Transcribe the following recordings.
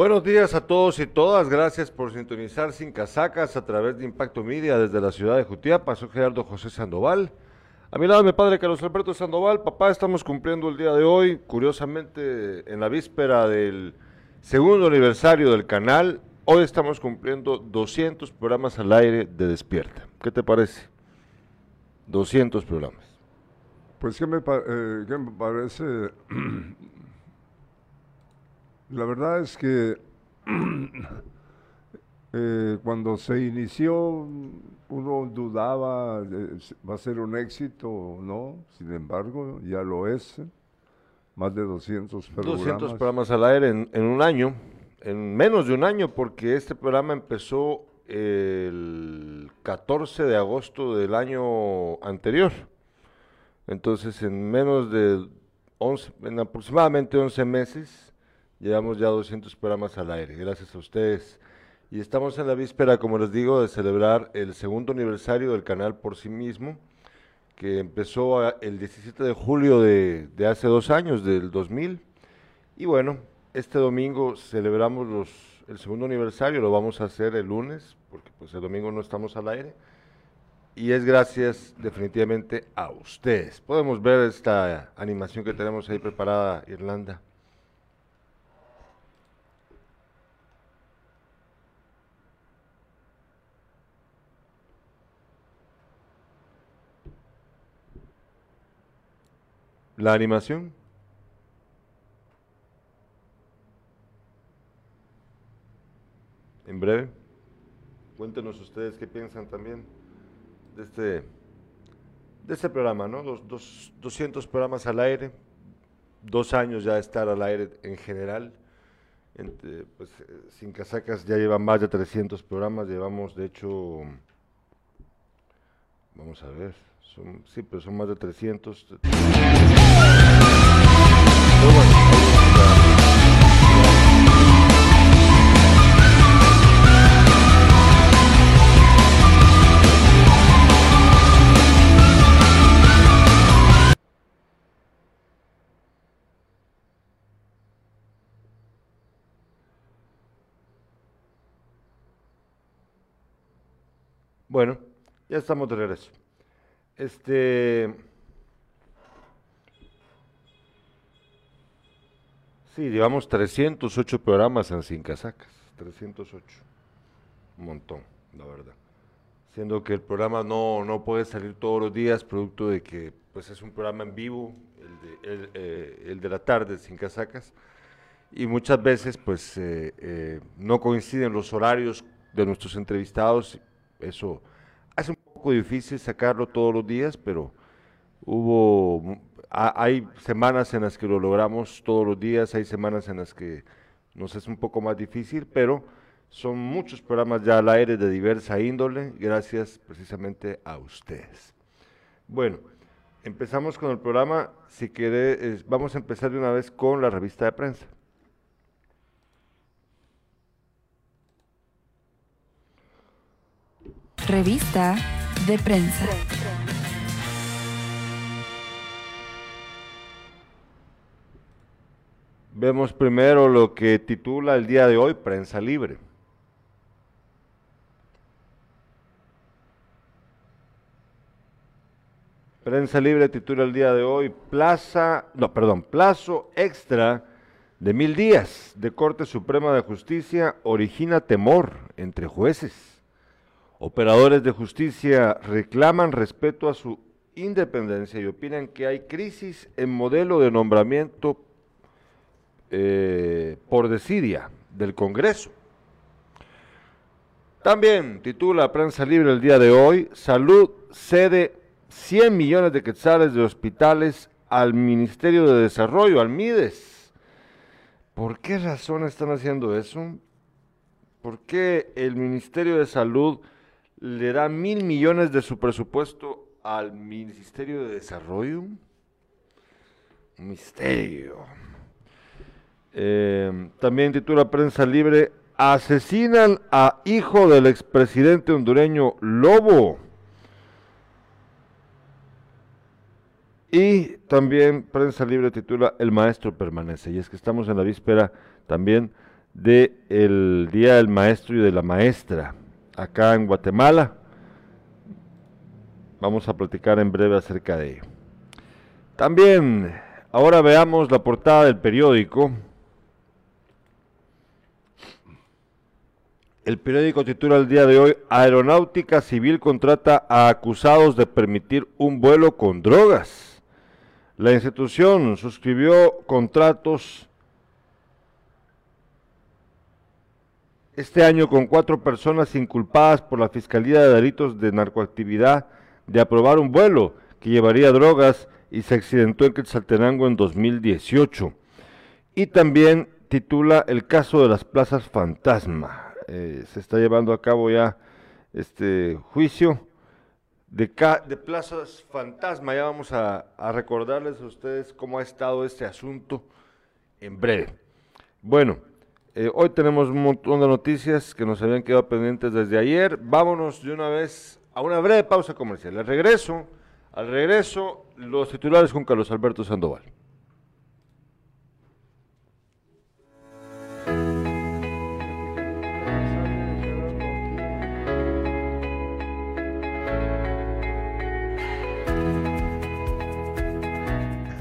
Buenos días a todos y todas. Gracias por sintonizar Sin Casacas a través de Impacto Media desde la ciudad de Jutiapa. Soy Gerardo José Sandoval. A mi lado mi padre Carlos Alberto Sandoval. Papá, estamos cumpliendo el día de hoy, curiosamente, en la víspera del segundo aniversario del canal. Hoy estamos cumpliendo 200 programas al aire de Despierta. ¿Qué te parece? 200 programas. Pues, ¿qué me, eh, me parece? La verdad es que eh, cuando se inició uno dudaba, si va a ser un éxito o no, sin embargo, ya lo es. Más de 200 programas. 200 programas al aire en, en un año, en menos de un año, porque este programa empezó el 14 de agosto del año anterior. Entonces, en menos de 11, en aproximadamente 11 meses, llevamos ya 200 programas al aire, gracias a ustedes. Y estamos en la víspera, como les digo, de celebrar el segundo aniversario del canal por sí mismo, que empezó a- el 17 de julio de, de hace dos años, del 2000. Y bueno, este domingo celebramos los, el segundo aniversario, lo vamos a hacer el lunes, porque pues el domingo no estamos al aire. Y es gracias definitivamente a ustedes. Podemos ver esta animación que tenemos ahí preparada, Irlanda. La animación. En breve. Cuéntenos ustedes qué piensan también de este, de este programa, ¿no? Dos, dos- 200 programas al aire, dos años ya de estar al aire en general. Pues, eh, Sin Casacas ya lleva más de 300 programas, llevamos de hecho, vamos a ver, sí, pero son más de 300. Bueno, ya estamos de regreso. Este. Sí, llevamos 308 programas en Sin Casacas. 308. Un montón, la verdad. Siendo que el programa no, no puede salir todos los días, producto de que pues es un programa en vivo, el de, eh, la tarde, Sin Casacas. Y muchas veces pues eh, eh, no coinciden los horarios de nuestros entrevistados. Eso hace un poco difícil sacarlo todos los días, pero hubo, hay semanas en las que lo logramos todos los días, hay semanas en las que nos es un poco más difícil, pero son muchos programas ya al aire de diversa índole, gracias precisamente a ustedes. Bueno, empezamos con el programa, si quiere, vamos a empezar de una vez con la revista de prensa. Revista de prensa. Vemos primero lo que titula el día de hoy Prensa Libre. Prensa Libre titula el día de hoy Plaza, no, perdón, plazo extra de mil días de Corte Suprema de Justicia origina temor entre jueces. Operadores de justicia reclaman respeto a su independencia y opinan que hay crisis en modelo de nombramiento eh, por desidia del Congreso. También titula Prensa Libre el día de hoy, Salud cede 100 millones de quetzales de hospitales al Ministerio de Desarrollo, al MIDES. ¿Por qué razón están haciendo eso? ¿Por qué el Ministerio de Salud le da mil millones de su presupuesto al Ministerio de Desarrollo? Misterio. Eh, también titula Prensa Libre, asesinan a hijo del expresidente hondureño Lobo. Y también Prensa Libre titula El maestro permanece. Y es que estamos en la víspera también del Día del Maestro y de la Maestra acá en Guatemala. Vamos a platicar en breve acerca de ello. También, ahora veamos la portada del periódico. El periódico titula el día de hoy, Aeronáutica Civil contrata a acusados de permitir un vuelo con drogas. La institución suscribió contratos este año con cuatro personas inculpadas por la Fiscalía de Delitos de Narcoactividad de aprobar un vuelo que llevaría drogas y se accidentó en Quetzaltenango en 2018. Y también titula El caso de las plazas fantasma. Eh, se está llevando a cabo ya este juicio de, plazas fantasma. Ya vamos a, a recordarles a ustedes cómo ha estado este asunto en breve. Bueno, eh, hoy tenemos un montón de noticias que nos habían quedado pendientes desde ayer. Vámonos de una vez a una breve pausa comercial. Al regreso, al regreso, los titulares con Carlos Alberto Sandoval.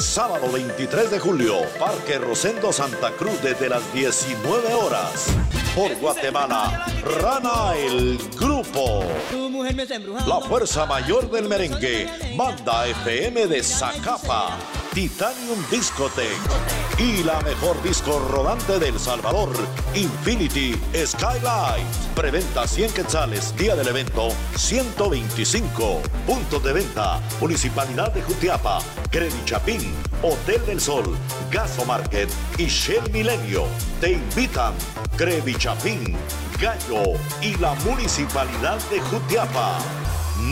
Sábado 23 de julio, Parque Rosendo Santa Cruz desde las 19 horas. Por Guatemala, Rana el Grupo. La fuerza mayor del merengue, Banda FM de Zacapa, Titanium Discotech y la mejor disco rodante del Salvador, Infinity Skylight. Preventa 100 quetzales, día del evento 125. Puntos de venta, Municipalidad de Jutiapa, Credit Chapín, Hotel del Sol, Gaso Market y Shell Milenio. Te invitan Crevi Chapín, Gallo y la Municipalidad de Jutiapa.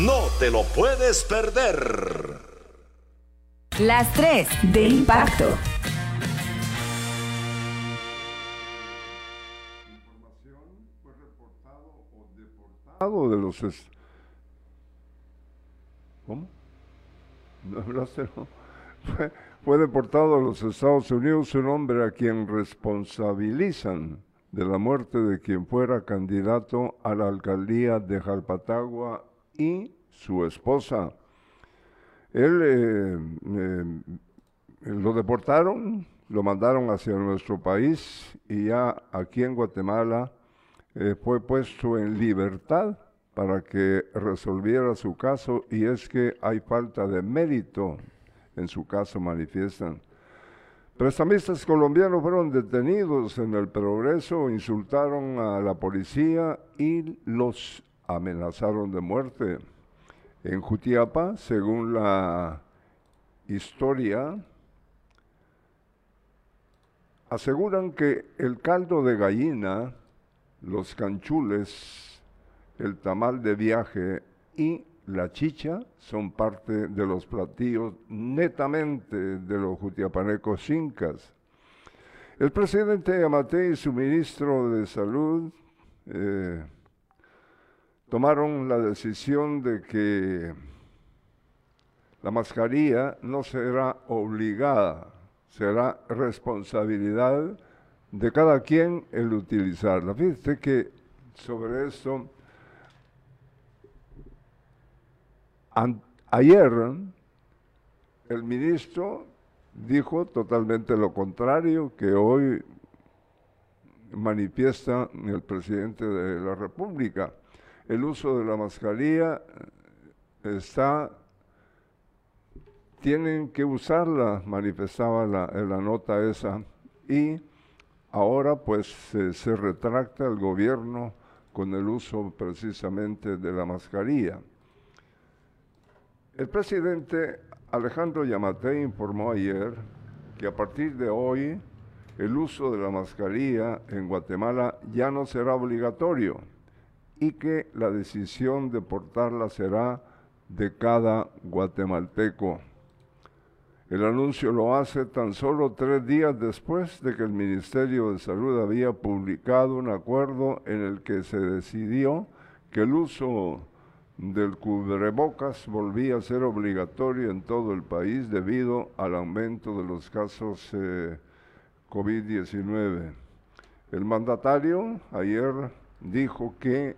No te lo puedes perder. Las tres de impacto. de los ¿Cómo? ¿No hablaste, no? Fue, deportado a los Estados Unidos un hombre a quien responsabilizan de la muerte de quien fuera candidato a la alcaldía de Jalpatagua y su esposa. Él eh, eh, lo deportaron, lo mandaron hacia nuestro país y ya aquí en Guatemala eh, fue puesto en libertad para que resolviera su caso y es que hay falta de mérito en su caso manifiestan. Prestamistas colombianos fueron detenidos en el progreso, insultaron a la policía y los amenazaron de muerte. En Jutiapa, según la historia, aseguran que el caldo de gallina, los canchules, el tamal de viaje y la chicha son parte de los platillos netamente de los jutiapanecos incas. El presidente Amate y su ministro de Salud eh, tomaron la decisión de que la mascarilla no será obligada, será responsabilidad de cada quien el utilizarla. Fíjate que sobre esto ayer el ministro dijo totalmente lo contrario que hoy manifiesta el presidente de la República. El uso de la mascarilla está, tienen que usarla, manifestaba la nota esa, y ahora pues se retracta el gobierno con el uso precisamente de la mascarilla. El presidente Alejandro Yamate informó ayer que a partir de hoy el uso de la mascarilla en Guatemala ya no será obligatorio y que la decisión de portarla será de cada guatemalteco. El anuncio lo hace tan solo tres días después de que el Ministerio de Salud había publicado un acuerdo en el que se decidió que el uso del cubrebocas volvía a ser obligatorio en todo el país debido al aumento de los casos eh, COVID-19. El mandatario ayer dijo que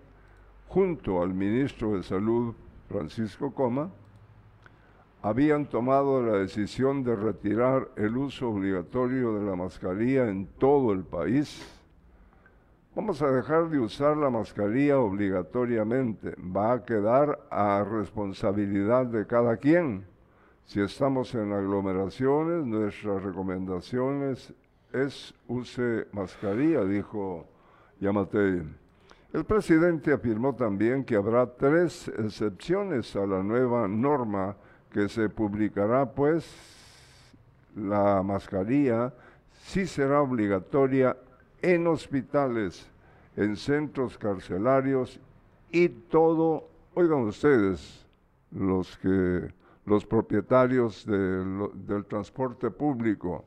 junto al ministro de Salud, Francisco Coma, habían tomado la decisión de retirar el uso obligatorio de la mascarilla en todo el país. Vamos a dejar de usar la mascarilla obligatoriamente. Va a quedar a responsabilidad de cada quien. Si estamos en aglomeraciones, nuestras recomendaciones es use mascarilla, dijo Yamatei. El presidente afirmó también que habrá tres excepciones a la nueva norma que se publicará, pues la mascarilla sí será obligatoria en hospitales, en centros carcelarios y todo, oigan ustedes, los que los propietarios del transporte público.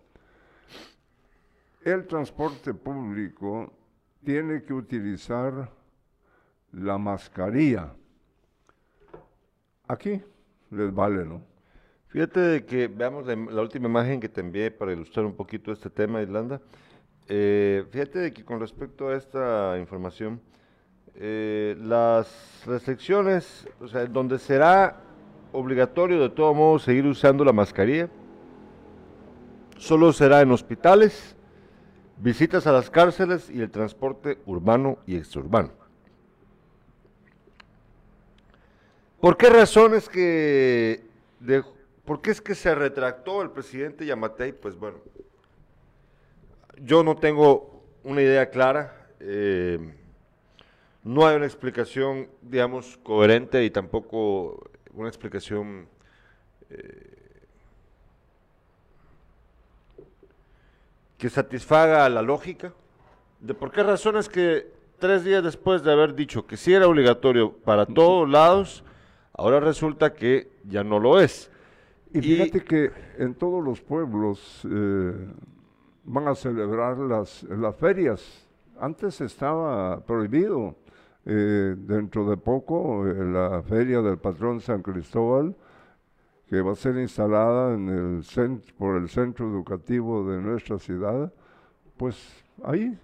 El transporte público tiene que utilizar la mascarilla. Aquí les vale, ¿no? Fíjate que veamos la, última imagen que te envié para ilustrar un poquito este tema, Irlanda. Eh, fíjate que con respecto a esta información, eh, las restricciones, o sea, donde será obligatorio de todo modo seguir usando la mascarilla, solo será en hospitales, visitas a las cárceles y el transporte urbano y extraurbano. ¿Por qué razones que... De, ¿Por qué es que se retractó el presidente Yamatei? Pues bueno, yo no tengo una idea clara. Eh, no hay una explicación, digamos, coherente y tampoco una explicación eh, que satisfaga la lógica de por qué razones que tres días después de haber dicho que sí era obligatorio para todos lados, ahora resulta que ya no lo es. Y fíjate que en todos los pueblos eh, van a celebrar las, las ferias. Antes estaba prohibido. Eh, dentro de poco, eh, la feria del patrón San Cristóbal que va a ser instalada en el centro, por el centro educativo de nuestra ciudad, pues ahí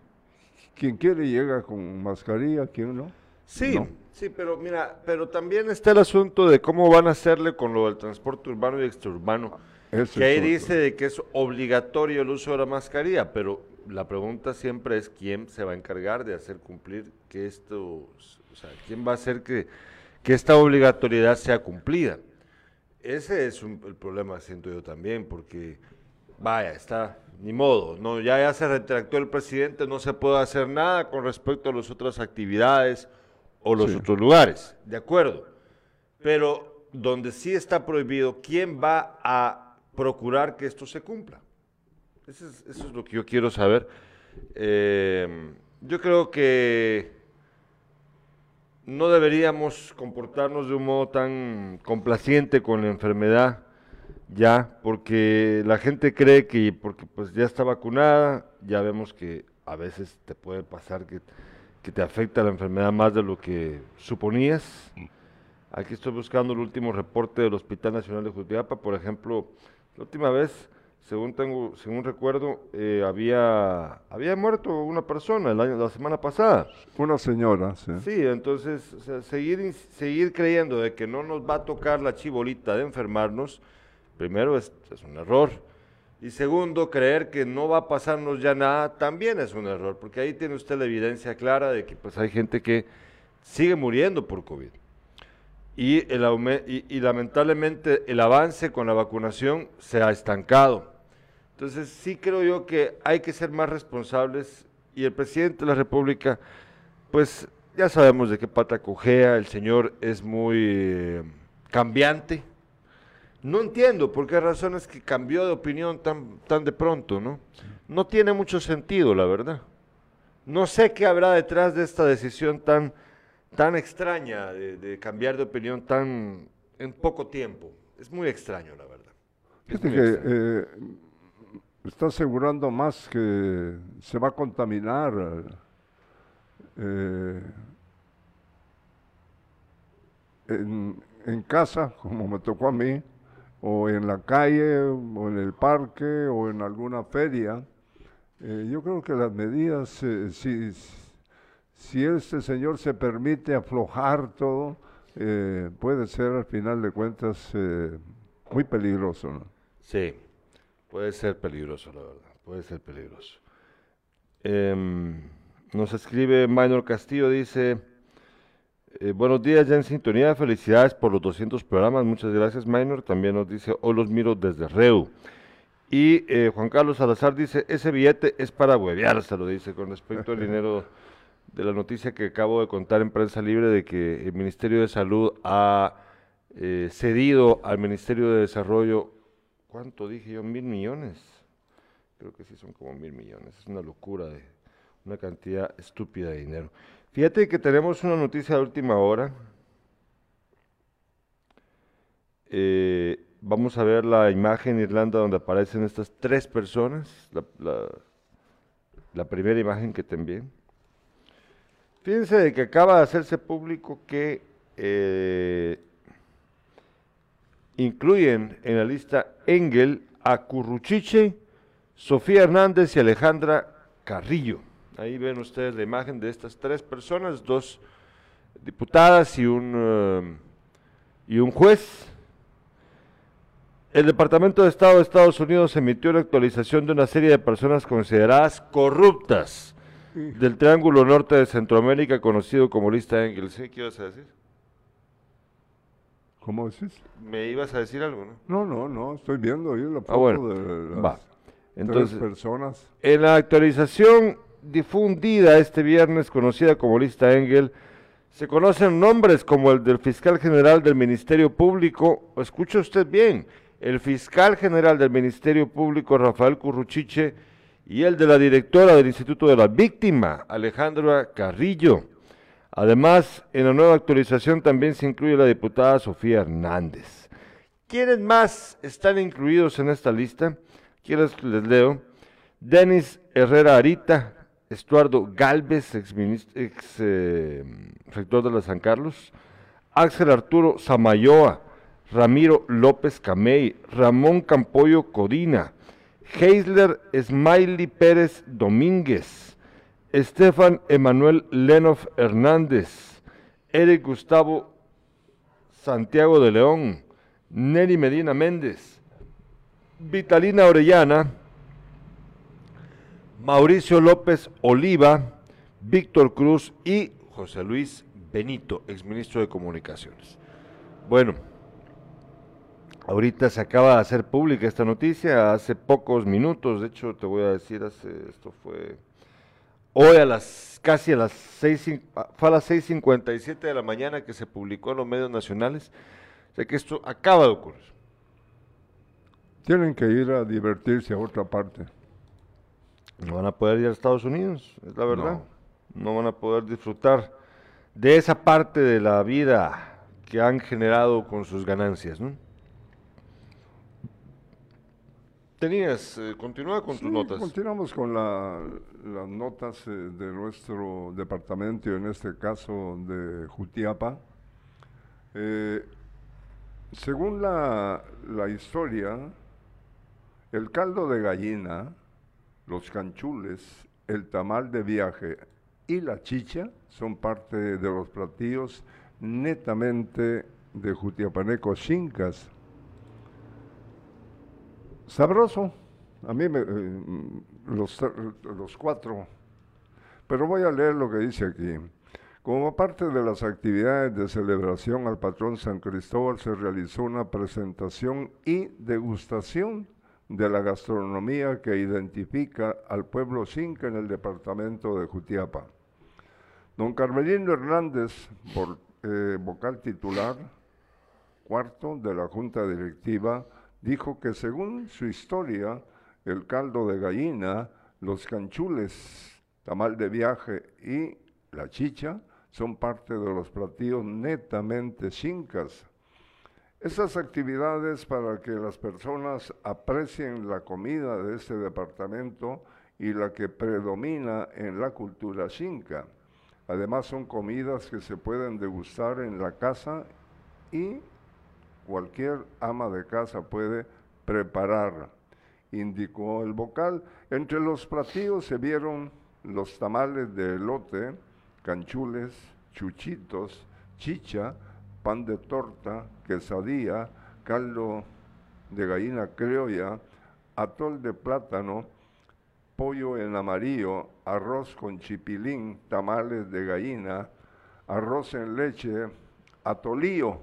quien quiere llega con mascarilla, quien no. Sí, sí, pero mira, pero también está el asunto de cómo van a hacerle con lo del transporte urbano y extraurbano. Que ahí dice de que es obligatorio el uso de la mascarilla, pero la pregunta siempre es quién se va a encargar de hacer cumplir que esto, o sea, quién va a hacer que, que esta obligatoriedad sea cumplida. Ese es el problema, siento yo también, porque vaya, está, ni modo, no, ya, ya se retractó el presidente, no se puede hacer nada con respecto a las otras actividades o los otros lugares, de acuerdo. Pero donde sí está prohibido, ¿quién va a procurar que esto se cumpla? Eso es, lo que yo quiero saber. Eh, yo creo que no deberíamos comportarnos de un modo tan complaciente con la enfermedad ya, porque la gente cree que porque pues ya está vacunada, ya vemos que a veces te puede pasar que, te afecta la enfermedad más de lo que suponías. Aquí estoy buscando el último reporte del Hospital Nacional de Jutiapa, por ejemplo, la última vez según tengo, según recuerdo, eh, había, había muerto una persona el año, la semana pasada. Una señora, sí. Sí, entonces o sea, seguir, seguir creyendo de que no nos va a tocar la chibolita de enfermarnos, primero es, es un error. Y segundo, creer que no va a pasarnos ya nada también es un error, porque ahí tiene usted la evidencia clara de que pues hay gente que sigue muriendo por COVID. Y, el y lamentablemente el avance con la vacunación se ha estancado. Entonces sí creo yo que hay que ser más responsables y el presidente de la República, pues ya sabemos de qué pata cojea, el señor es muy eh, cambiante. No entiendo por qué razones que cambió de opinión tan, tan de pronto, ¿no? No tiene mucho sentido, la verdad. No sé qué habrá detrás de esta decisión tan, tan extraña de, de cambiar de opinión tan en poco tiempo. Es muy extraño, la verdad. Es que eh, está asegurando más que se va a contaminar eh, en, en casa, como me tocó a mí, o en la calle, o en el parque, o en alguna feria. Eh, yo creo que las medidas, eh, si, si este señor se permite aflojar todo, eh, puede ser al final de cuentas eh, muy peligroso. ¿no? Sí, puede ser peligroso, la verdad. Puede ser peligroso. Em, nos escribe Minor Castillo, dice, eh, buenos días, ya en sintonía, felicidades por los 200 programas, muchas gracias Minor. También nos dice, hoy los miro desde Reu. Y Juan Carlos Salazar dice, ese billete es para huevear, se lo dice, con respecto al dinero de la noticia que acabo de contar en prensa libre de que el Ministerio de Salud ha eh, cedido al Ministerio de Desarrollo, ¿cuánto dije yo? Mil millones. Creo que sí son como mil millones. Es una locura de una cantidad estúpida de dinero. Fíjate que tenemos una noticia de última hora. Eh, vamos a ver la imagen en Irlanda donde aparecen estas tres personas. La, primera imagen que te envié. Fíjense de que acaba de hacerse público que eh, incluyen en la lista Engel a Curruchiche, Sofía Hernández y Alejandra Carrillo. Ahí ven ustedes la imagen de estas tres personas, dos diputadas y un, eh, y un juez. El Departamento de Estado de Estados Unidos emitió la actualización de una serie de personas consideradas corruptas del Triángulo Norte de Centroamérica, conocido como lista Engel. ¿Sí? ¿Qué ibas a decir? ¿Cómo decís? ¿Me ibas a decir algo, no? No, no, no, estoy viendo ahí la foto Ah, bueno, de las va. tres Entonces, personas. En la actualización difundida este viernes, conocida como lista Engel, se conocen nombres como el del fiscal general del Ministerio Público, o escuche usted bien, el fiscal general del Ministerio Público, Rafael Curruchiche, y el de la directora del Instituto de la Víctima, Alejandra Carrillo. Además, en la nueva actualización también se incluye la diputada Sofía Hernández. ¿Quiénes más están incluidos en esta lista? ¿Quiénes les leo? Denis Herrera Arita, Estuardo Galvez, ex, ex eh, rector de la San Carlos, Axel Arturo Samayoa, Ramiro López Camey, Ramón Campoyo Codina, Heisler Smiley Pérez Domínguez, Estefan Emanuel Lenov Hernández, Eric Gustavo Santiago de León, Nelly Medina Méndez, Vitalina Orellana, Mauricio López Oliva, Víctor Cruz y José Luis Benito, exministro de Comunicaciones. Bueno, ahorita se acaba de hacer pública esta noticia, hace pocos minutos, de hecho te voy a decir, hace, esto fue hoy a las casi a las seis, cin- ah, fue a las 6.57 de la mañana que se publicó en los medios nacionales, o sea que esto acaba de ocurrir. Tienen que ir a divertirse a otra parte. No van a poder ir a Estados Unidos, es la verdad. No. van a poder disfrutar de esa parte de la vida que han generado con sus ganancias, ¿no? Tenías, eh, continúa con tus notas. Continuamos con la- las notas eh, de nuestro departamento, en este caso de Jutiapa. Eh, según la, la historia, El caldo de gallina, los canchules, el tamal de viaje y la chicha son parte de los platillos netamente de Jutiapanecos chincas. Sabroso, a mí me, eh, los, los cuatro, pero voy a leer lo que dice aquí. Como parte de las actividades de celebración al patrón San Cristóbal se realizó una presentación y degustación de la gastronomía que identifica al pueblo Xinca en el departamento de Jutiapa. Don Carmelino Hernández, eh, vocal titular, cuarto de la Junta Directiva, dijo que según su historia, el caldo de gallina, los canchules, tamal de viaje y la chicha son parte de los platillos netamente chincas esas actividades para que las personas aprecien la comida de este departamento y la que predomina en la cultura xinca. Además son comidas que se pueden degustar en la casa y cualquier ama de casa puede preparar, indicó el vocal. Entre los platillos se vieron los tamales de elote, canchules, chuchitos, chicha, pan de torta, quesadilla, caldo de gallina criolla, atol de plátano, pollo en amarillo, arroz con chipilín, tamales de gallina, arroz en leche, atolío,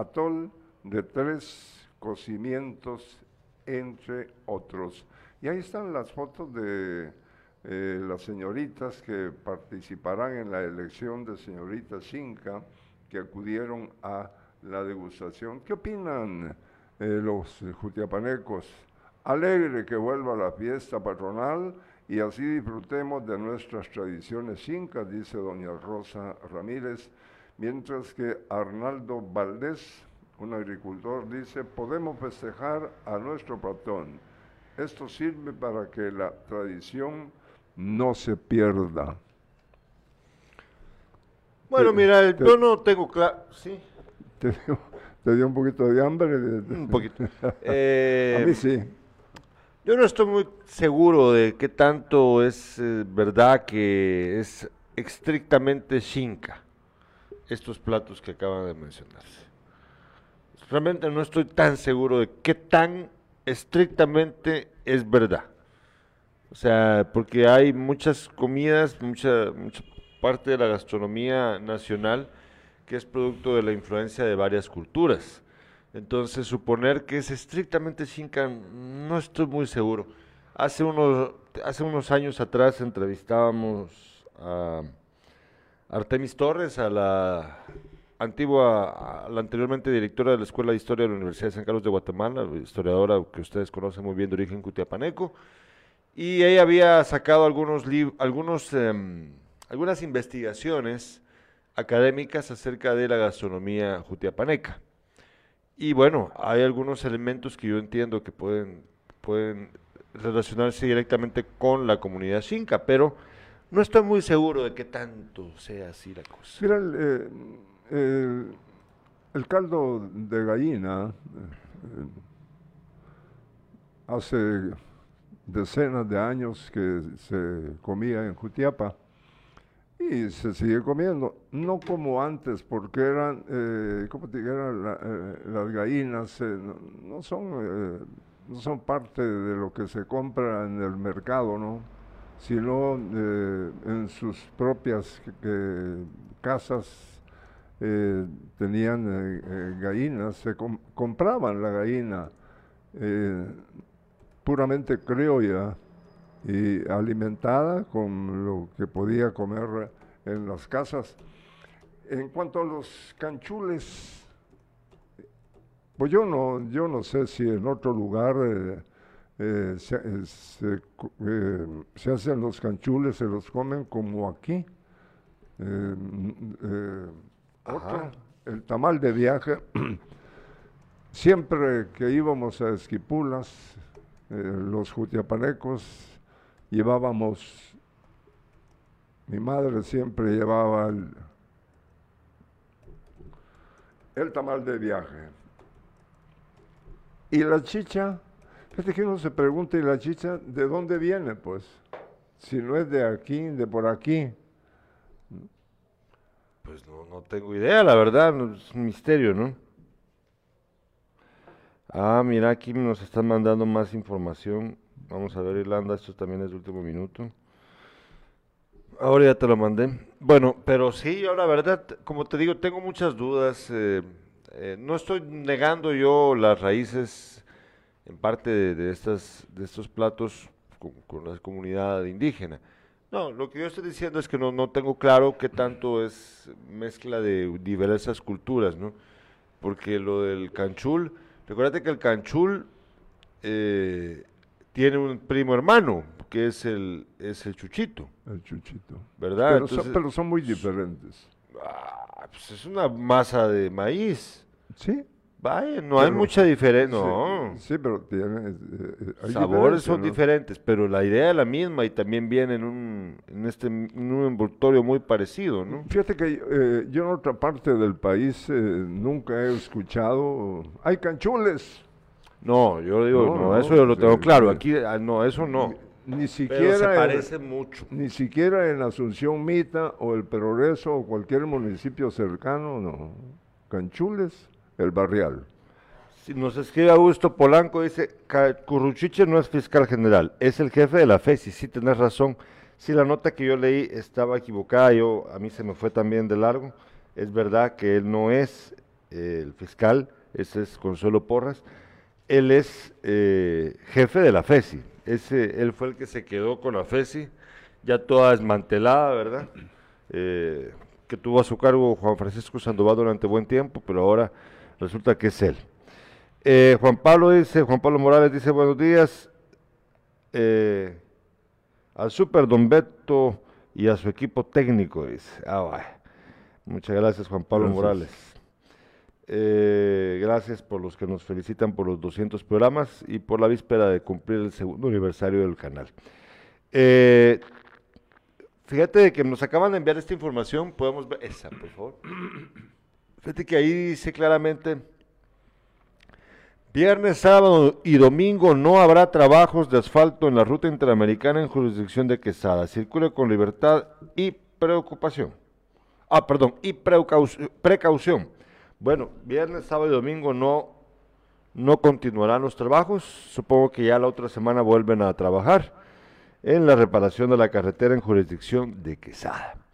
atol de tres cocimientos, entre otros. Y ahí están las fotos de eh, las señoritas que participarán en la elección de señorita Cinca que acudieron a la degustación. ¿Qué opinan eh, los jutiapanecos? Alegre que vuelva la fiesta patronal y así disfrutemos de nuestras tradiciones incas, dice doña Rosa Ramírez, mientras que Arnaldo Valdés, un agricultor, dice, podemos festejar a nuestro patrón. Esto sirve para que la tradición no se pierda. Bueno, mira, yo no tengo claro. Sí. Te dio, te dio, un poquito de hambre. Un poquito. Eh, a mí sí. Yo no estoy muy seguro de qué tanto es eh, verdad que es estrictamente shinka estos platos que acaban de mencionarse. Realmente no estoy tan seguro de qué tan estrictamente es verdad. O sea, porque hay muchas comidas, mucha, mucha parte de la gastronomía nacional que es producto de la influencia de varias culturas. Entonces, suponer que es estrictamente Xinca, no estoy muy seguro. Hace unos, hace unos años atrás entrevistábamos a Artemis Torres, a la antigua, a la anteriormente directora de la Escuela de Historia de la Universidad de San Carlos de Guatemala, historiadora que ustedes conocen muy bien de origen cutiapaneco, y ella había sacado algunos, algunos em, algunas investigaciones académicas acerca de la gastronomía jutiapaneca. Y bueno, hay algunos elementos que yo entiendo que pueden, pueden relacionarse directamente con la comunidad xinca, pero no estoy muy seguro de que tanto sea así la cosa. Mira, el, eh, caldo de gallina eh, hace decenas de años que se comía en Jutiapa y se sigue comiendo, no como antes, porque eran, eh, como te dijeron, eh, las gallinas no, son, no son parte de lo que se compra en el mercado, ¿no? Sino en sus propias casas tenían gallinas, se compraban la gallina puramente criolla y alimentada con lo que podía comer en las casas. En cuanto a los canchules, pues yo no, yo no sé si en otro lugar eh, eh, eh, se, hacen los canchules, se los comen como aquí. el tamal de viaje, siempre que íbamos a Esquipulas, los jutiapanecos llevábamos, mi madre siempre llevaba el, el tamal de viaje. Y la chicha, Fíjate que uno se pregunta, ¿y la chicha de dónde viene? Pues, si no es de aquí, de por aquí. Pues no, no tengo idea, la verdad, es un misterio, ¿no? Ah, mira, aquí nos están mandando más información. Vamos a ver, Irlanda, esto también es de último minuto. Ahora ya te lo mandé. Bueno, pero sí, yo la verdad, como te digo, tengo muchas dudas. eh, eh, no estoy negando yo las raíces en parte de, de estas, de estos platos con, con la comunidad indígena. No, lo que yo estoy diciendo es que no, no tengo claro qué tanto es mezcla de diversas culturas, ¿no? Porque lo del canchul, recuérdate que el canchul eh, tiene un primo hermano, que es el, es el chuchito, El chuchito. ¿verdad? Pero, son, Entonces- pero son muy diferentes. Ah, pues es una masa de maíz. Sí. Vaya, no hay mucha diferencia, Sí, no. Sí, pero tiene, eh, eh, hay Sabores son ¿no? diferentes, pero la idea es la misma y también viene en un, en este, en un envoltorio muy parecido, ¿no? Fíjate que eh, yo en otra parte del país eh, nunca he escuchado. Hay canchules. No, yo digo, No, no, no, eso yo lo sí, tengo claro. Aquí, ah, no, eso no. Ni siquiera, se en- parece mucho. ni siquiera en Asunción Mita o el Progreso o cualquier municipio cercano, no. Canchules, el barrial. Si nos escribe Augusto Polanco, dice, "Ca- Curruchiche no es fiscal general, es el jefe de la FESI, sí tenés razón. Si la nota que yo leí estaba equivocada, yo, a mí se me fue también de largo. Es verdad que él no es eh, el fiscal, ese es Consuelo Porras. Él es eh, jefe de la FESI. Ese, él fue el que se quedó con la FESI, ya toda desmantelada, ¿verdad? Eh, que tuvo a su cargo Juan Francisco Sandoval durante buen tiempo, pero ahora resulta que es él. Eh, Juan Pablo dice, Juan Pablo Morales dice, buenos días eh, al Super Don Beto y a su equipo técnico, dice. Ah, vaya. Muchas gracias, Juan Pablo Gracias. Morales. Eh, gracias por los que nos felicitan por los 200 programas y por la víspera de cumplir el segundo aniversario del canal. Eh, fíjate de que nos acaban de enviar esta información, podemos ver esa, por favor. Fíjate que ahí dice claramente, viernes, sábado y domingo no habrá trabajos de asfalto en la ruta interamericana en jurisdicción de Quesada. Circule con libertad y preocupación. Ah, perdón, y precauc- precaución. Bueno, viernes, sábado y domingo no, no continuarán los trabajos. Supongo que ya la otra semana vuelven a trabajar en la reparación de la carretera en jurisdicción de Quesada.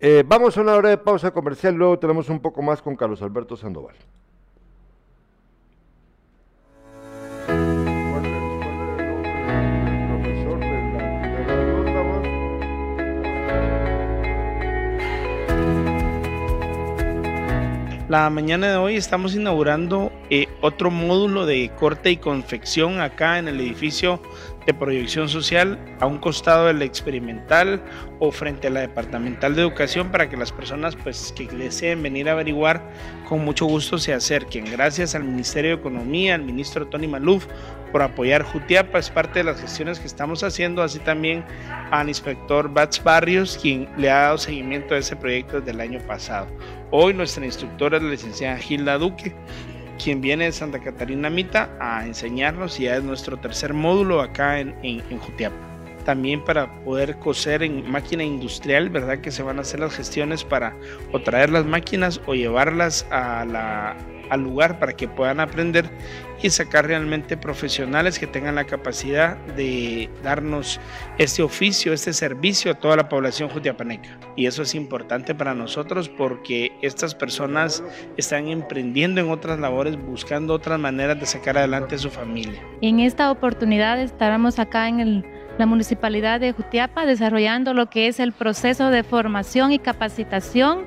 Eh, vamos a una hora de pausa comercial, luego tenemos un poco más con Carlos Alberto Sandoval. La mañana de hoy estamos inaugurando eh, otro módulo de corte y confección acá en el edificio de proyección social a un costado del experimental o frente a la departamental de educación para que las personas pues que deseen venir a averiguar con mucho gusto se acerquen. Gracias al Ministerio de Economía, al ministro Tony Maluf por apoyar Jutiapa, es parte de las gestiones que estamos haciendo, así también al inspector Bats Barrios, quien le ha dado seguimiento a ese proyecto desde el año pasado. Hoy nuestra instructora es la licenciada Gilda Duque, quien viene de Santa Catarina Mita a enseñarnos y ya es nuestro tercer módulo acá en, en, Jutiapa. También para poder coser en máquina industrial, ¿verdad? Que se van a hacer las gestiones para o traer las máquinas o llevarlas a la, al lugar para que puedan aprender y sacar realmente profesionales que tengan la capacidad de darnos este oficio, este servicio a toda la población jutiapaneca. Y eso es importante para nosotros porque estas personas están emprendiendo en otras labores, buscando otras maneras de sacar adelante a su familia. En esta oportunidad estaremos acá en la municipalidad de Jutiapa desarrollando lo que es el proceso de formación y capacitación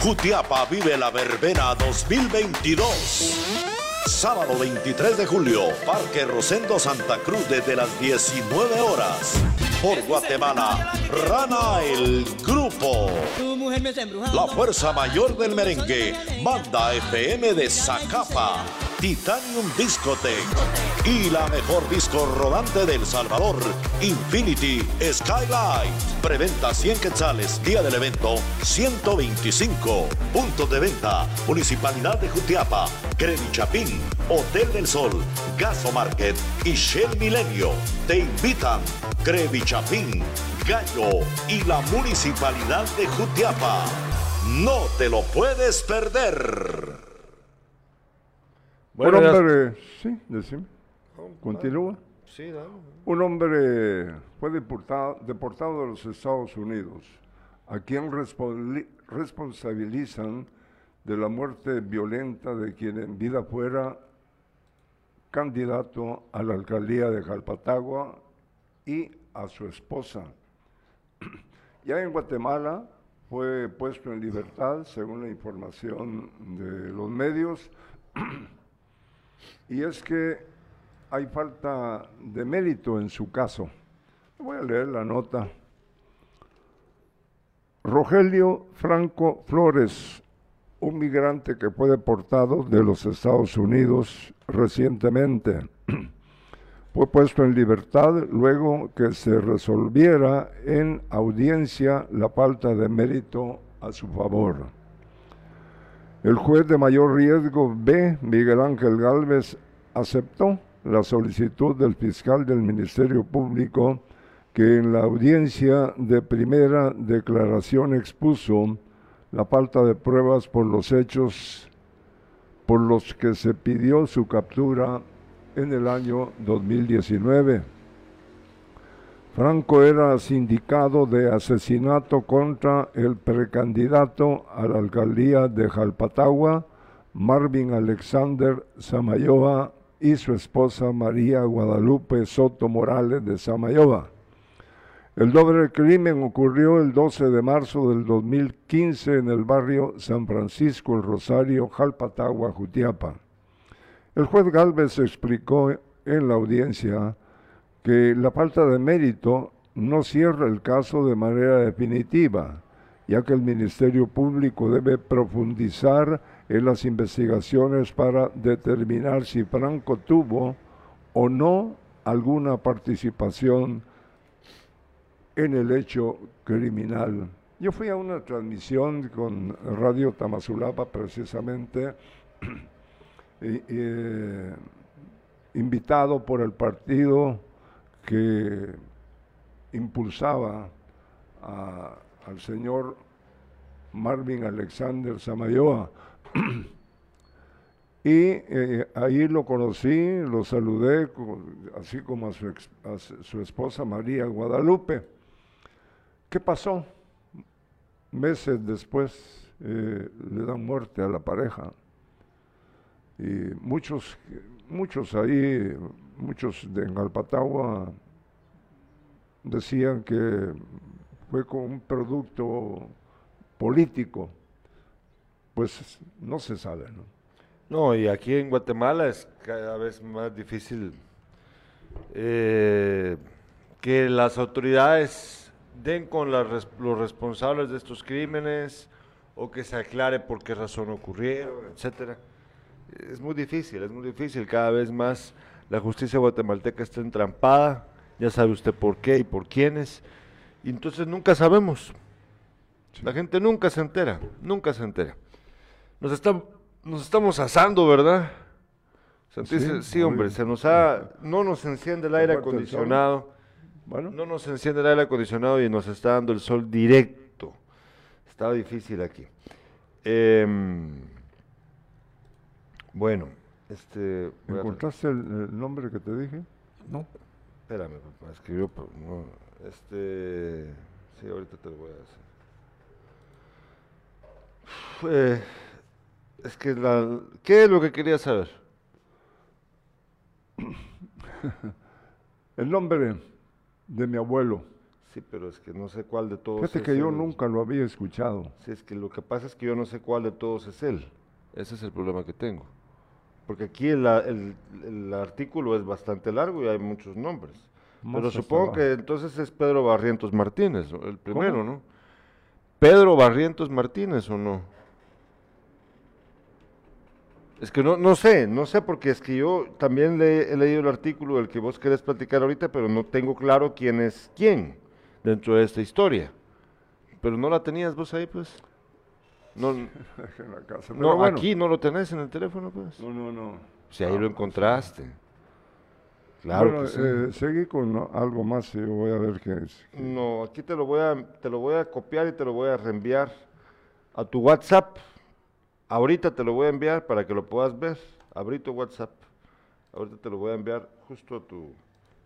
Jutiapa vive la verbena 2022. Sábado 23 de julio, Parque Rosendo Santa Cruz desde las 19 horas. Por Guatemala, Rana el Grupo. La fuerza mayor del merengue, Banda FM de Zacapa, Titanium Discotech y la mejor disco rodante del Salvador, Infinity Skylight. Preventa 100 quetzales, día del evento 125. Puntos de venta, Municipalidad de Jutiapa, Credit Chapín, Hotel del Sol, Gaso Market y Shell Milenio. Te invitan Crevi Chapín, Gallo y la Municipalidad de Jutiapa. No te lo puedes perder. Un hombre, sí, decime. Continúa. Sí, dale. Un hombre fue deportado, deportado de los Estados Unidos, a quien responsabilizan responsabilizan de la muerte violenta de quien en vida fuera candidato a la alcaldía de Jalpatagua y a su esposa. Ya en Guatemala fue puesto en libertad, según la información de los medios, y es que hay falta de mérito en su caso. Voy a leer la nota. Rogelio Franco Flores, un migrante que fue deportado de los Estados Unidos recientemente, fue puesto en libertad luego que se resolviera en audiencia la falta de mérito a su favor. El juez de mayor riesgo B, Miguel Ángel Galvez, aceptó la solicitud del fiscal del Ministerio Público que en la audiencia de primera declaración expuso la falta de pruebas por los hechos por los que se pidió su captura en el año 2019. Franco era sindicado de asesinato contra el precandidato a la alcaldía de Jalpatagua, Marvin Alexander Samayoa, y su esposa María Guadalupe Soto Morales de Samayoa. El doble crimen ocurrió el 12 de marzo del 2015 en el barrio San Francisco El Rosario, Jalpatagua, Jutiapa. El juez Galvez explicó en la audiencia que la falta de mérito no cierra el caso de manera definitiva, ya que el Ministerio Público debe profundizar en las investigaciones para determinar si Franco tuvo o no alguna participación en el hecho criminal. Yo fui a una transmisión con Radio Tamazulapa precisamente, eh, invitado por el partido que impulsaba al señor Marvin Alexander Samayoa. y eh, ahí lo conocí, lo saludé, así como a su, esposa María Guadalupe. ¿Qué pasó? Meses después eh, le dan muerte a la pareja. Y muchos, muchos ahí, muchos de Galpatagua decían que fue con un producto político. Pues no se sabe, ¿no? No, y aquí en Guatemala es cada vez más difícil eh, que las autoridades den con los responsables de estos crímenes o que se aclare por qué razón ocurrieron, etcétera. Es muy difícil, es muy difícil. Cada vez más la justicia guatemalteca está entrampada. Ya sabe usted por qué y por quiénes. Y entonces nunca sabemos. La gente nunca se entera, nunca se entera. Nos, está, nos estamos asando, ¿verdad? Sí, sí, hombre, se nos ha, no nos enciende el aire acondicionado. Bueno. No nos enciende el aire acondicionado y nos está dando el sol directo. Está difícil aquí. Em, bueno, este. ¿Encontraste el, el, nombre que te dije? No. Espérame, papá, escribió. No, este. Sí, ahorita te lo voy a decir. Eh, es que la. ¿Qué es lo que quería saber? el nombre de mi abuelo. Sí, pero es que no sé cuál de todos Fíjate que yo nunca lo había escuchado. Sí, es que lo que pasa es que yo no sé cuál de todos es él. Ese es el problema que tengo. Porque aquí el, el- el artículo es bastante largo y hay muchos nombres. Más Pero supongo que entonces es Pedro Barrientos Martínez, el primero, ¿Cómo? ¿no? Pedro Barrientos Martínez o no. Es que no, no sé, no sé, porque es que yo también le, he leído el artículo del que vos querés platicar ahorita, pero no tengo claro quién es quién dentro de esta historia. Pero no la tenías vos ahí, pues. No, en la casa. No bueno, aquí no lo tenés en el teléfono, pues. No, no, no. Si ahí lo encontraste. Claro Bueno, sí. eh, seguí con algo más y voy a ver qué es. No, aquí te lo voy a te lo voy a copiar y te lo voy a reenviar a tu WhatsApp. Ahorita te lo voy a enviar para que lo puedas ver. Abrí tu WhatsApp. Ahorita te lo voy a enviar justo a tu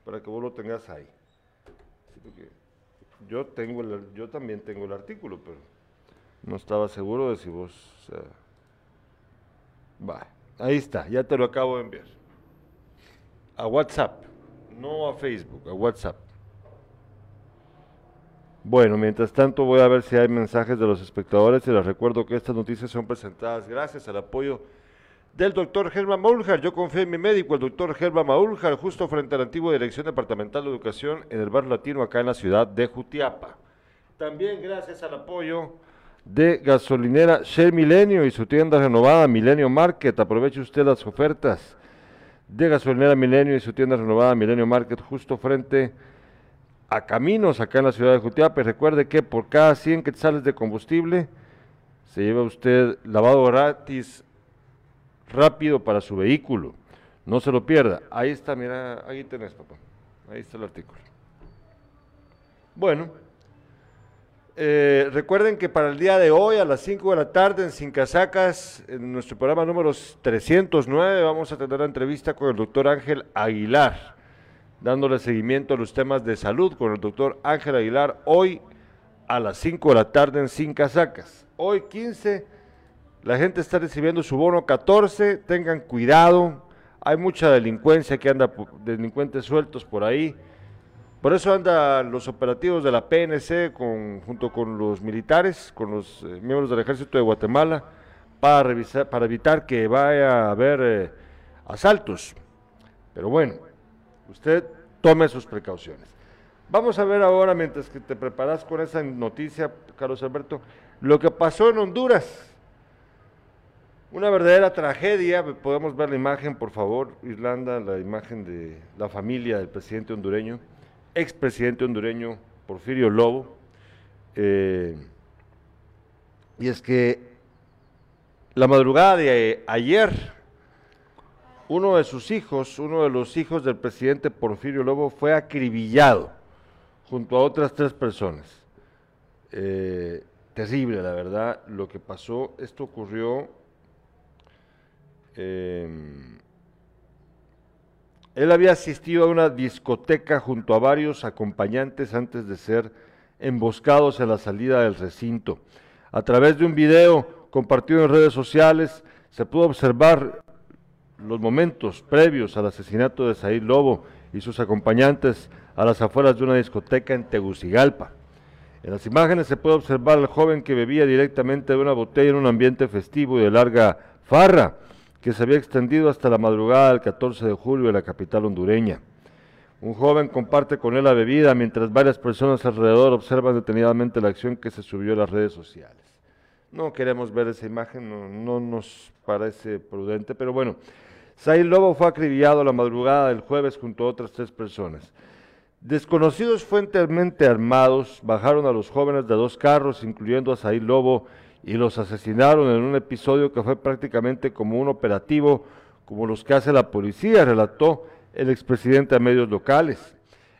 para que vos lo tengas ahí. Sí, porque yo tengo el, yo también tengo el artículo, pero no estaba seguro de si vos va. Ahí está, ya te lo acabo de enviar. A WhatsApp, no a Facebook, a WhatsApp. Bueno, mientras tanto voy a ver si hay mensajes de los espectadores y les recuerdo que estas noticias son presentadas gracias al apoyo del doctor Germán Maúljar. Yo confío en mi médico, el doctor Germán Maúljar, justo frente a la antigua Dirección Departamental de Educación en el barrio latino acá en la ciudad de Jutiapa. También gracias al apoyo de gasolinera Shell Milenio y su tienda renovada Milenio Market. Aproveche usted las ofertas de gasolinera Milenio y su tienda renovada Milenio Market justo frente a Caminos acá en la ciudad de Jutiapa. Recuerde que por cada 100 quetzales de combustible se lleva usted lavado gratis rápido para su vehículo. No se lo pierda. Ahí está, mira, ahí tenés, papá. Ahí está el artículo. Bueno, eh, recuerden que para el día de hoy a las 5 de la tarde en Sin Casacas, en nuestro programa número 309, vamos a tener la entrevista con el doctor Ángel Aguilar, dándole seguimiento a los temas de salud con el doctor Ángel Aguilar hoy a las 5 de la tarde en Sin Casacas. Hoy 15, la gente está recibiendo su bono 14, tengan cuidado, hay mucha delincuencia que anda, delincuentes sueltos por ahí. Por eso andan los operativos de la PNC con, junto con los militares, con los eh, miembros del Ejército de Guatemala, para, revisar, para evitar que vaya a haber eh, asaltos. Pero bueno, usted tome sus precauciones. Vamos a ver ahora, mientras que te preparas con esa noticia, Carlos Alberto, lo que pasó en Honduras. Una verdadera tragedia, podemos ver la imagen, por favor, Irlanda, la imagen de la familia del presidente hondureño, expresidente hondureño Porfirio Lobo. Eh, y es que la madrugada de ayer, uno de sus hijos, uno de los hijos del presidente Porfirio Lobo, fue acribillado junto a otras tres personas. Eh, terrible, la verdad, lo que pasó. Esto ocurrió. eh, él había asistido a una discoteca junto a varios acompañantes antes de ser emboscados en la salida del recinto. A través de un video compartido en redes sociales se pudo observar los momentos previos al asesinato de Said Lobo y sus acompañantes a las afueras de una discoteca en Tegucigalpa. En las imágenes se puede observar al joven que bebía directamente de una botella en un ambiente festivo y de larga farra que se había extendido hasta la madrugada del 14 de julio en la capital hondureña. Un joven comparte con él la bebida mientras varias personas alrededor observan detenidamente la acción que se subió a las redes sociales. No queremos ver esa imagen, no, no nos parece prudente, pero bueno, Said Lobo fue acribillado la madrugada del jueves junto a otras tres personas. Desconocidos fuertemente armados bajaron a los jóvenes de dos carros, incluyendo a Said Lobo, y los asesinaron en un episodio que fue prácticamente como un operativo, como los que hace la policía, relató el expresidente a medios locales.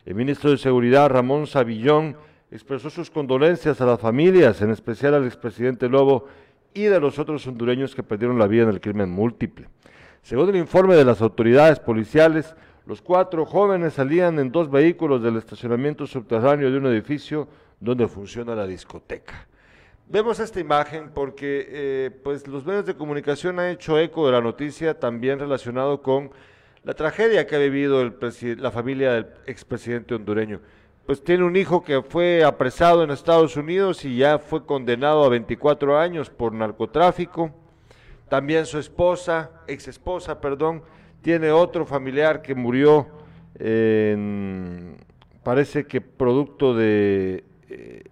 El ministro de Seguridad, Ramón Savillón, expresó sus condolencias a las familias, en especial al expresidente Lobo y de los otros hondureños que perdieron la vida en el crimen múltiple. Según el informe de las autoridades policiales, los cuatro jóvenes salían en dos vehículos del estacionamiento subterráneo de un edificio donde funciona la discoteca. Vemos esta imagen porque eh, pues los medios de comunicación han hecho eco de la noticia también relacionado con la tragedia que ha vivido el la familia del expresidente hondureño. Pues tiene un hijo que fue apresado en Estados Unidos y ya fue condenado a 24 años por narcotráfico. también su esposa, ex esposa, perdón, tiene otro familiar que murió, en, parece que producto de eh,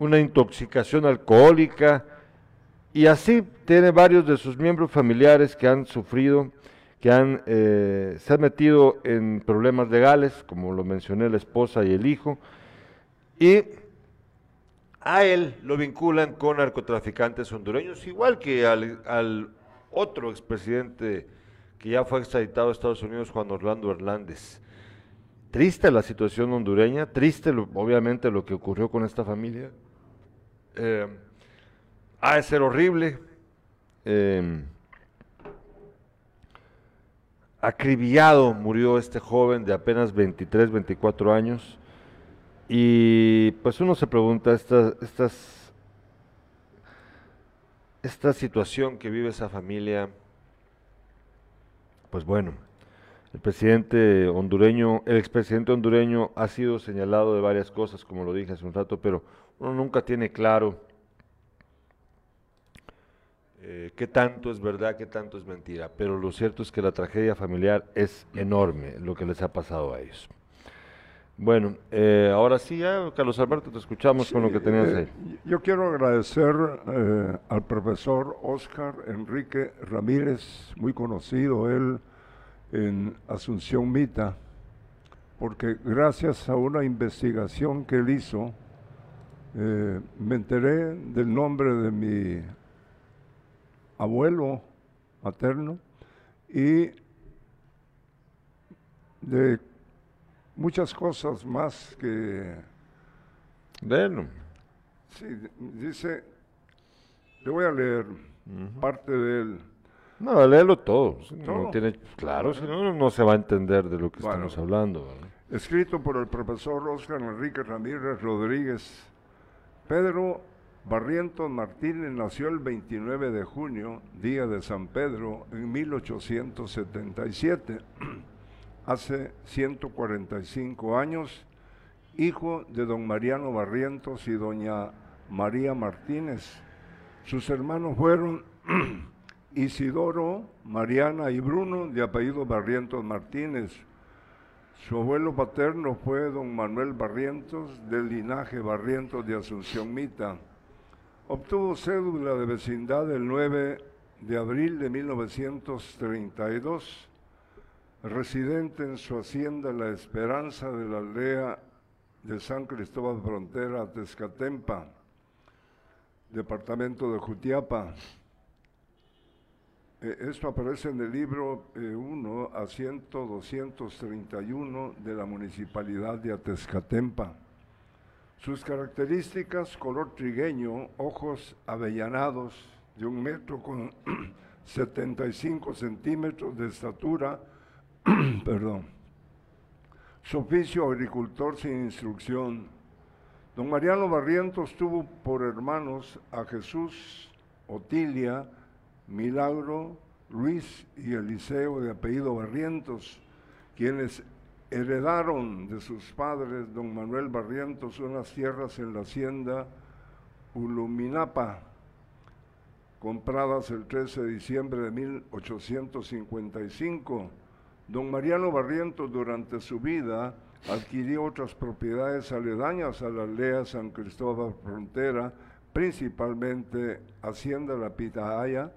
una intoxicación alcohólica, y así tiene varios de sus miembros familiares que han sufrido, que han, eh, se han metido en problemas legales, como lo mencioné, la esposa y el hijo, y a él lo vinculan con narcotraficantes hondureños, igual que al, otro expresidente que ya fue extraditado a Estados Unidos, Juan Orlando Hernández. Triste la situación hondureña, triste obviamente lo que ocurrió con esta familia. Eh, ha de ser horrible. Eh, acribillado murió este joven de apenas 23, 24 años. Y pues uno se pregunta, esta, esta situación que vive esa familia, pues bueno, el presidente hondureño, el expresidente hondureño ha sido señalado de varias cosas, como lo dije hace un rato, pero uno nunca tiene claro eh, qué tanto es verdad, qué tanto es mentira. Pero lo cierto es que la tragedia familiar es enorme, lo que les ha pasado a ellos. Bueno, eh, ahora sí, ya, Carlos Alberto, te escuchamos con lo que tenías eh, ahí. Yo quiero agradecer al profesor Oscar Enrique Ramírez, muy conocido él en Asunción Mita, porque gracias a una investigación que él hizo, me enteré del nombre de mi abuelo materno y de muchas cosas más que... Bueno. Sí, dice, le voy a leer parte de él. No, léelo todo. No tiene, claro, si no, no se va a entender de lo que estamos hablando. Escrito por el profesor Oscar Enrique Ramírez Rodríguez. Pedro Barrientos Martínez nació el 29 de junio, día de San Pedro, en 1877, hace 145 años, hijo de don Mariano Barrientos y doña María Martínez. Sus hermanos fueron Isidoro, Mariana y Bruno, de apellido Barrientos Martínez. Su abuelo paterno fue don Manuel Barrientos, del linaje Barrientos de Asunción Mita. Obtuvo cédula de vecindad el 9 de abril de 1932, residente en su hacienda La Esperanza de la aldea de San Cristóbal Frontera, Tezcatempa, departamento de Jutiapa. Eh, esto aparece en el libro 1 a 100 231 de la municipalidad de Atezcatempa. Sus características, color trigueño, ojos avellanados, de un metro con 75 centímetros de estatura, perdón. Su oficio agricultor sin instrucción. Don Mariano Barrientos tuvo por hermanos a Jesús, Otilia, Milagro, Luis y Eliseo de apellido Barrientos, quienes heredaron de sus padres, don Manuel Barrientos, unas tierras en la hacienda Uluminapa, compradas el 13 de diciembre de 1855. Don Mariano Barrientos durante su vida adquirió otras propiedades aledañas a la aldea San Cristóbal Frontera, principalmente Hacienda La Pitahaya,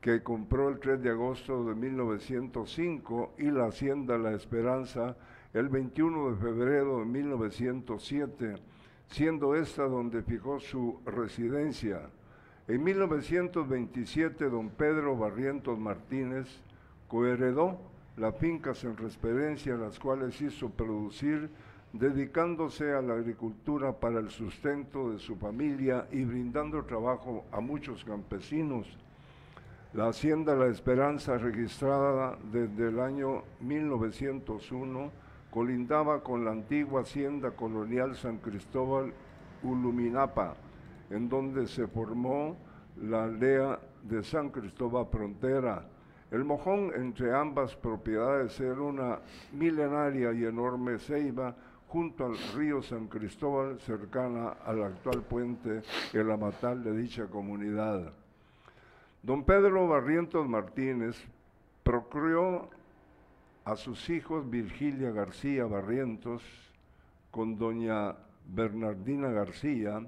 que compró el 3 de agosto de 1905, y la Hacienda La Esperanza, el 21 de febrero de 1907, siendo esta donde fijó su residencia. En 1927, don Pedro Barrientos Martínez coheredó las fincas en referencia las cuales hizo producir, dedicándose a la agricultura para el sustento de su familia y brindando trabajo a muchos campesinos. La Hacienda La Esperanza, registrada desde el año 1901, colindaba con la antigua hacienda colonial San Cristóbal Uluminapa, en donde se formó la aldea de San Cristóbal Frontera. El mojón entre ambas propiedades era una milenaria y enorme ceiba junto al río San Cristóbal, cercana al actual puente El Amatal de dicha comunidad. Don Pedro Barrientos Martínez procreó a sus hijos Virgilia García Barrientos con doña Bernardina García,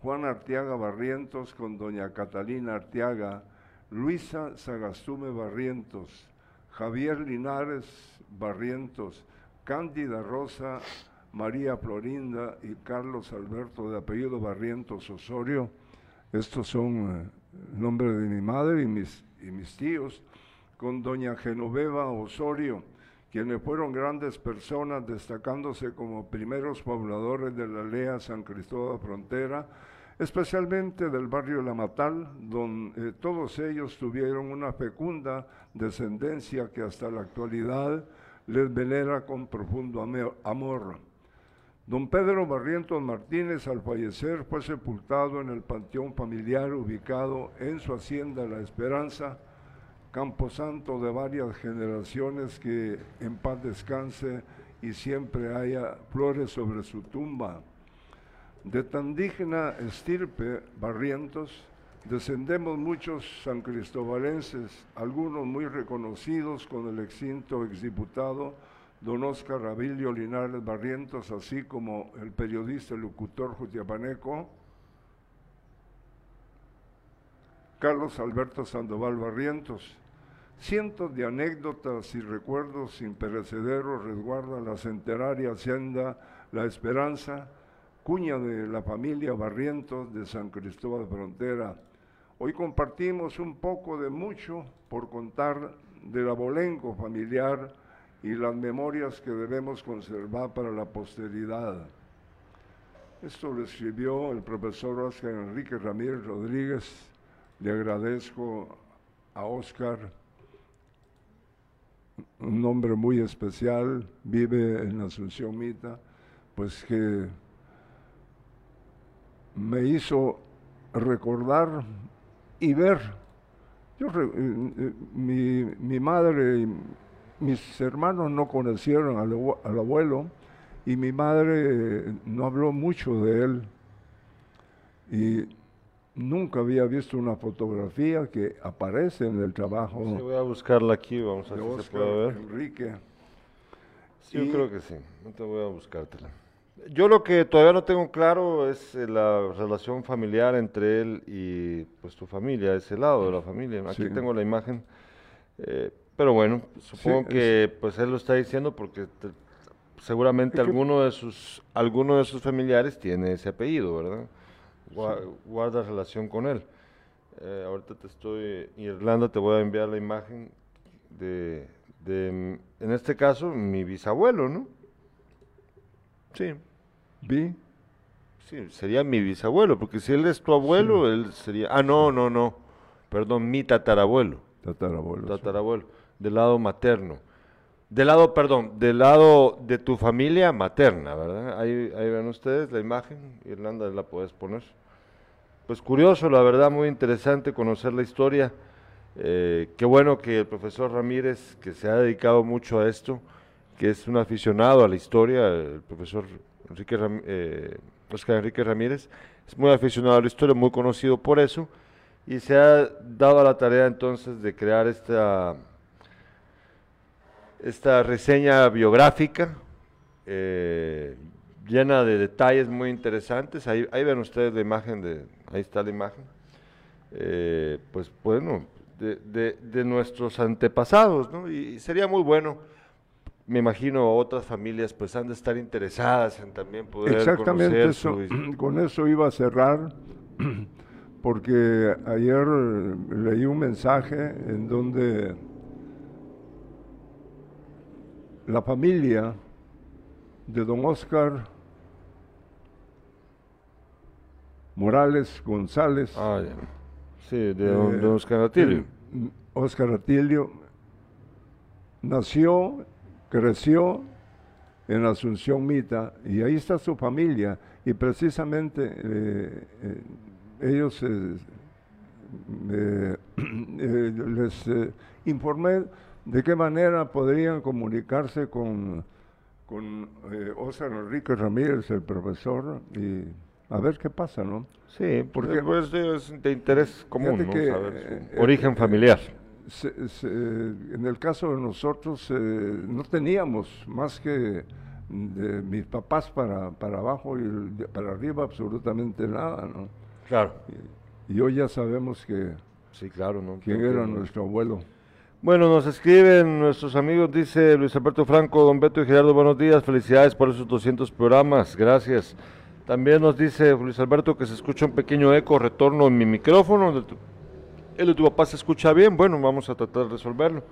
Juan Arteaga Barrientos con doña Catalina Arteaga, Luisa Sagastume Barrientos, Javier Linares Barrientos, Cándida Rosa, María Florinda y Carlos Alberto de apellido Barrientos Osorio. Estos son eh, nombres de mi madre y mis, y mis tíos, con doña Genoveva Osorio, quienes fueron grandes personas destacándose como primeros pobladores de la aldea San Cristóbal Frontera, especialmente del barrio La Matal, donde eh, todos ellos tuvieron una fecunda descendencia que hasta la actualidad les venera con profundo amor. Don Pedro Barrientos Martínez al fallecer fue sepultado en el panteón familiar ubicado en su hacienda La Esperanza, camposanto de varias generaciones que en paz descanse y siempre haya flores sobre su tumba. De tan digna estirpe, Barrientos, descendemos muchos san cristobalenses, algunos muy reconocidos con el extinto exdiputado don Oscar Abilio Linares Barrientos, así como el periodista y locutor jutiapaneco, Carlos Alberto Sandoval Barrientos. Cientos de anécdotas y recuerdos imperecederos resguarda la centenaria hacienda La Esperanza, cuña de la familia Barrientos de San Cristóbal Frontera. Hoy compartimos un poco de mucho por contar del abolengo familiar y las memorias que debemos conservar para la posteridad. Esto lo escribió el profesor Oscar Enrique Ramírez Rodríguez. Le agradezco a Oscar, un hombre muy especial, vive en Asunción Mita, pues que me hizo recordar y ver. Yo, eh, eh, mi, mi, madre mis hermanos no conocieron al, abuelo y mi madre no habló mucho de él. Y nunca había visto una fotografía que aparece en el trabajo. Sí, voy a buscarla aquí, vamos a ver si se puede ver. Enrique. Sí, yo creo que sí, no te voy a buscártela. Yo lo que todavía no tengo claro es eh, la relación familiar entre él y pues tu familia, ese lado de la familia. Aquí tengo la imagen, eh, pero bueno, supongo que pues él lo está diciendo porque seguramente alguno de sus alguno de sus familiares tiene ese apellido, ¿verdad? Guarda relación con él. Eh, ahorita te estoy, Irlanda, te voy a enviar la imagen de, de, en este caso, mi bisabuelo, ¿no? Sí. ¿Vi? Sí, sería mi bisabuelo, porque si él es tu abuelo, él sería... Ah, no, no, no. Perdón, mi tatarabuelo. Tatarabuelo. Tatarabuelo, del lado materno. Del lado, perdón, del lado de tu familia materna, ¿verdad? Ahí, ahí ven ustedes la imagen, Irlanda la puedes poner. Pues curioso, la verdad, muy interesante conocer la historia. Eh, qué bueno que el profesor Ramírez, que se ha dedicado mucho a esto, que es un aficionado a la historia, el profesor Enrique eh, Oscar Enrique Ramírez, es muy aficionado a la historia, muy conocido por eso, y se ha dado a la tarea entonces de crear esta, esta reseña biográfica eh, llena de detalles muy interesantes. Ahí, ahí, ven ustedes la imagen, de, ahí está la imagen. Eh, pues bueno, de, de, nuestros antepasados, ¿no? y sería muy bueno me imagino otras familias pues han de estar interesadas en también poder Exactamente eso, con eso iba a cerrar, porque ayer leí un mensaje en donde la familia de don Oscar Morales González, ah, sí, de don, eh, Oscar Atilio. Oscar Atilio nació creció en Asunción Mita y ahí está su familia. Y precisamente eh, eh, ellos eh, les informé de qué manera podrían comunicarse con, con Oscar Enrique Ramírez, el profesor, y a ver qué pasa, ¿no? Sí, porque pues, es de interés común, ¿no? que, Saber su origen familiar. Se- se- en el caso de nosotros, eh, no teníamos más que de mis papás para, para abajo y para arriba absolutamente nada, ¿no? Claro. Y hoy ya sabemos que Sí, claro, ¿no? quién Creo era nuestro abuelo. Bueno, nos escriben nuestros amigos, dice Luis Alberto Franco, Don Beto y Gerardo, buenos días, felicidades por esos 200 programas, gracias. También nos dice Luis Alberto que se escucha un pequeño eco, retorno en mi micrófono, el de tu, el de tu papá se escucha bien, bueno, vamos a tratar de resolverlo.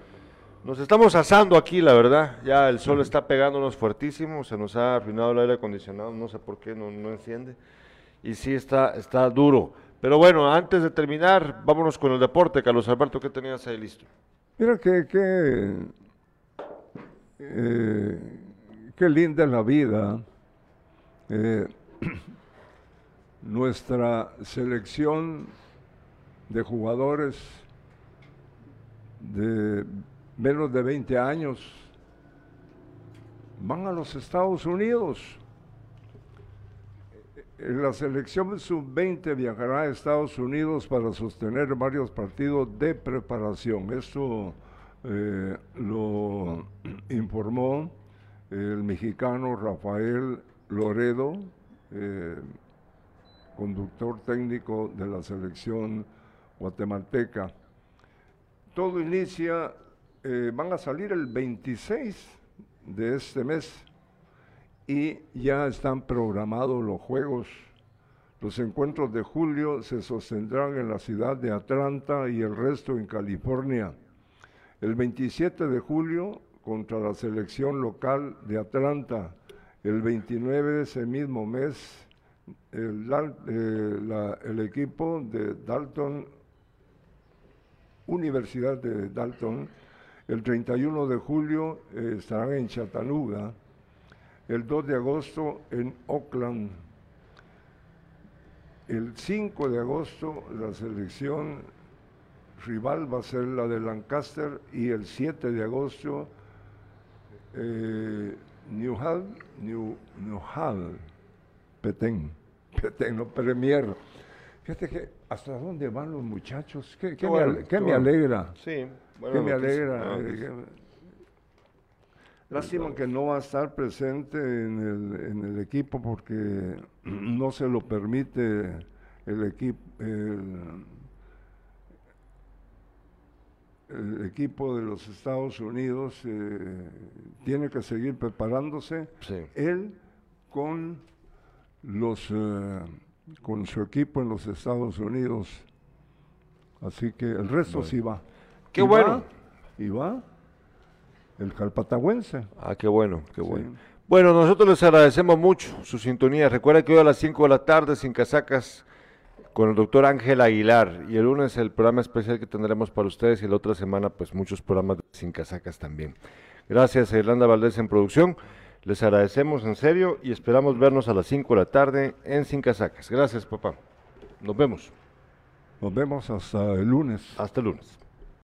Nos estamos asando aquí, la verdad, ya el sol está pegándonos fuertísimo, se nos ha arruinado el aire acondicionado, no sé por qué no, no enciende, y sí está, está duro. Pero bueno, antes de terminar, vámonos con el deporte, Carlos Alberto, ¿qué tenías ahí listo? Mira que, eh, qué linda es la vida. Eh, nuestra selección de jugadores de menos de 20 años van a los Estados Unidos. La selección sub-20 viajará a Estados Unidos para sostener varios partidos de preparación. Esto eh, lo informó el mexicano Rafael Loredo, eh, conductor técnico de la selección guatemalteca. Todo inicia, eh, van a salir el 26 de este mes y ya están programados los juegos. Los encuentros de julio se sostendrán en la ciudad de Atlanta y el resto en California. El 27 de julio contra la selección local de Atlanta. El 29 de ese mismo mes eh, el equipo de Dalton, Universidad de Dalton, el 31 de julio eh, estarán en Chattanooga, el 2 de agosto en Oakland, el 5 de agosto la selección rival va a ser la de Lancaster y el 7 de agosto eh, New Hall, New, New Hall, Petén, Petén, no Premier. Fíjate que hasta dónde van los muchachos, qué, qué Qué me, bueno, ale- qué qué me bueno. alegra, Sí, qué buena me alegra. buena eh, noticia. que- Lástima que no va a estar presente en el, en el equipo porque no se lo permite el equipo, el, el equipo de los Estados Unidos eh, tiene que seguir preparándose. Sí. Él con los eh, con su equipo en los Estados Unidos. Así que el resto sí va. Qué Y bueno. va, y va el calpatagüense. Ah, qué bueno, qué Sí. bueno. Bueno, nosotros les agradecemos mucho su sintonía. Recuerda que hoy a las 5 de la tarde, sin casacas, con el doctor Ángel Aguilar. Y el lunes el programa especial que tendremos para ustedes y la otra semana, pues muchos programas de sin casacas también. Gracias a Irlanda Valdés en producción. Les agradecemos en serio y esperamos vernos a las 5 de la tarde en Sin Casacas. Gracias, papá. Nos vemos. Nos vemos hasta el lunes. Hasta el lunes.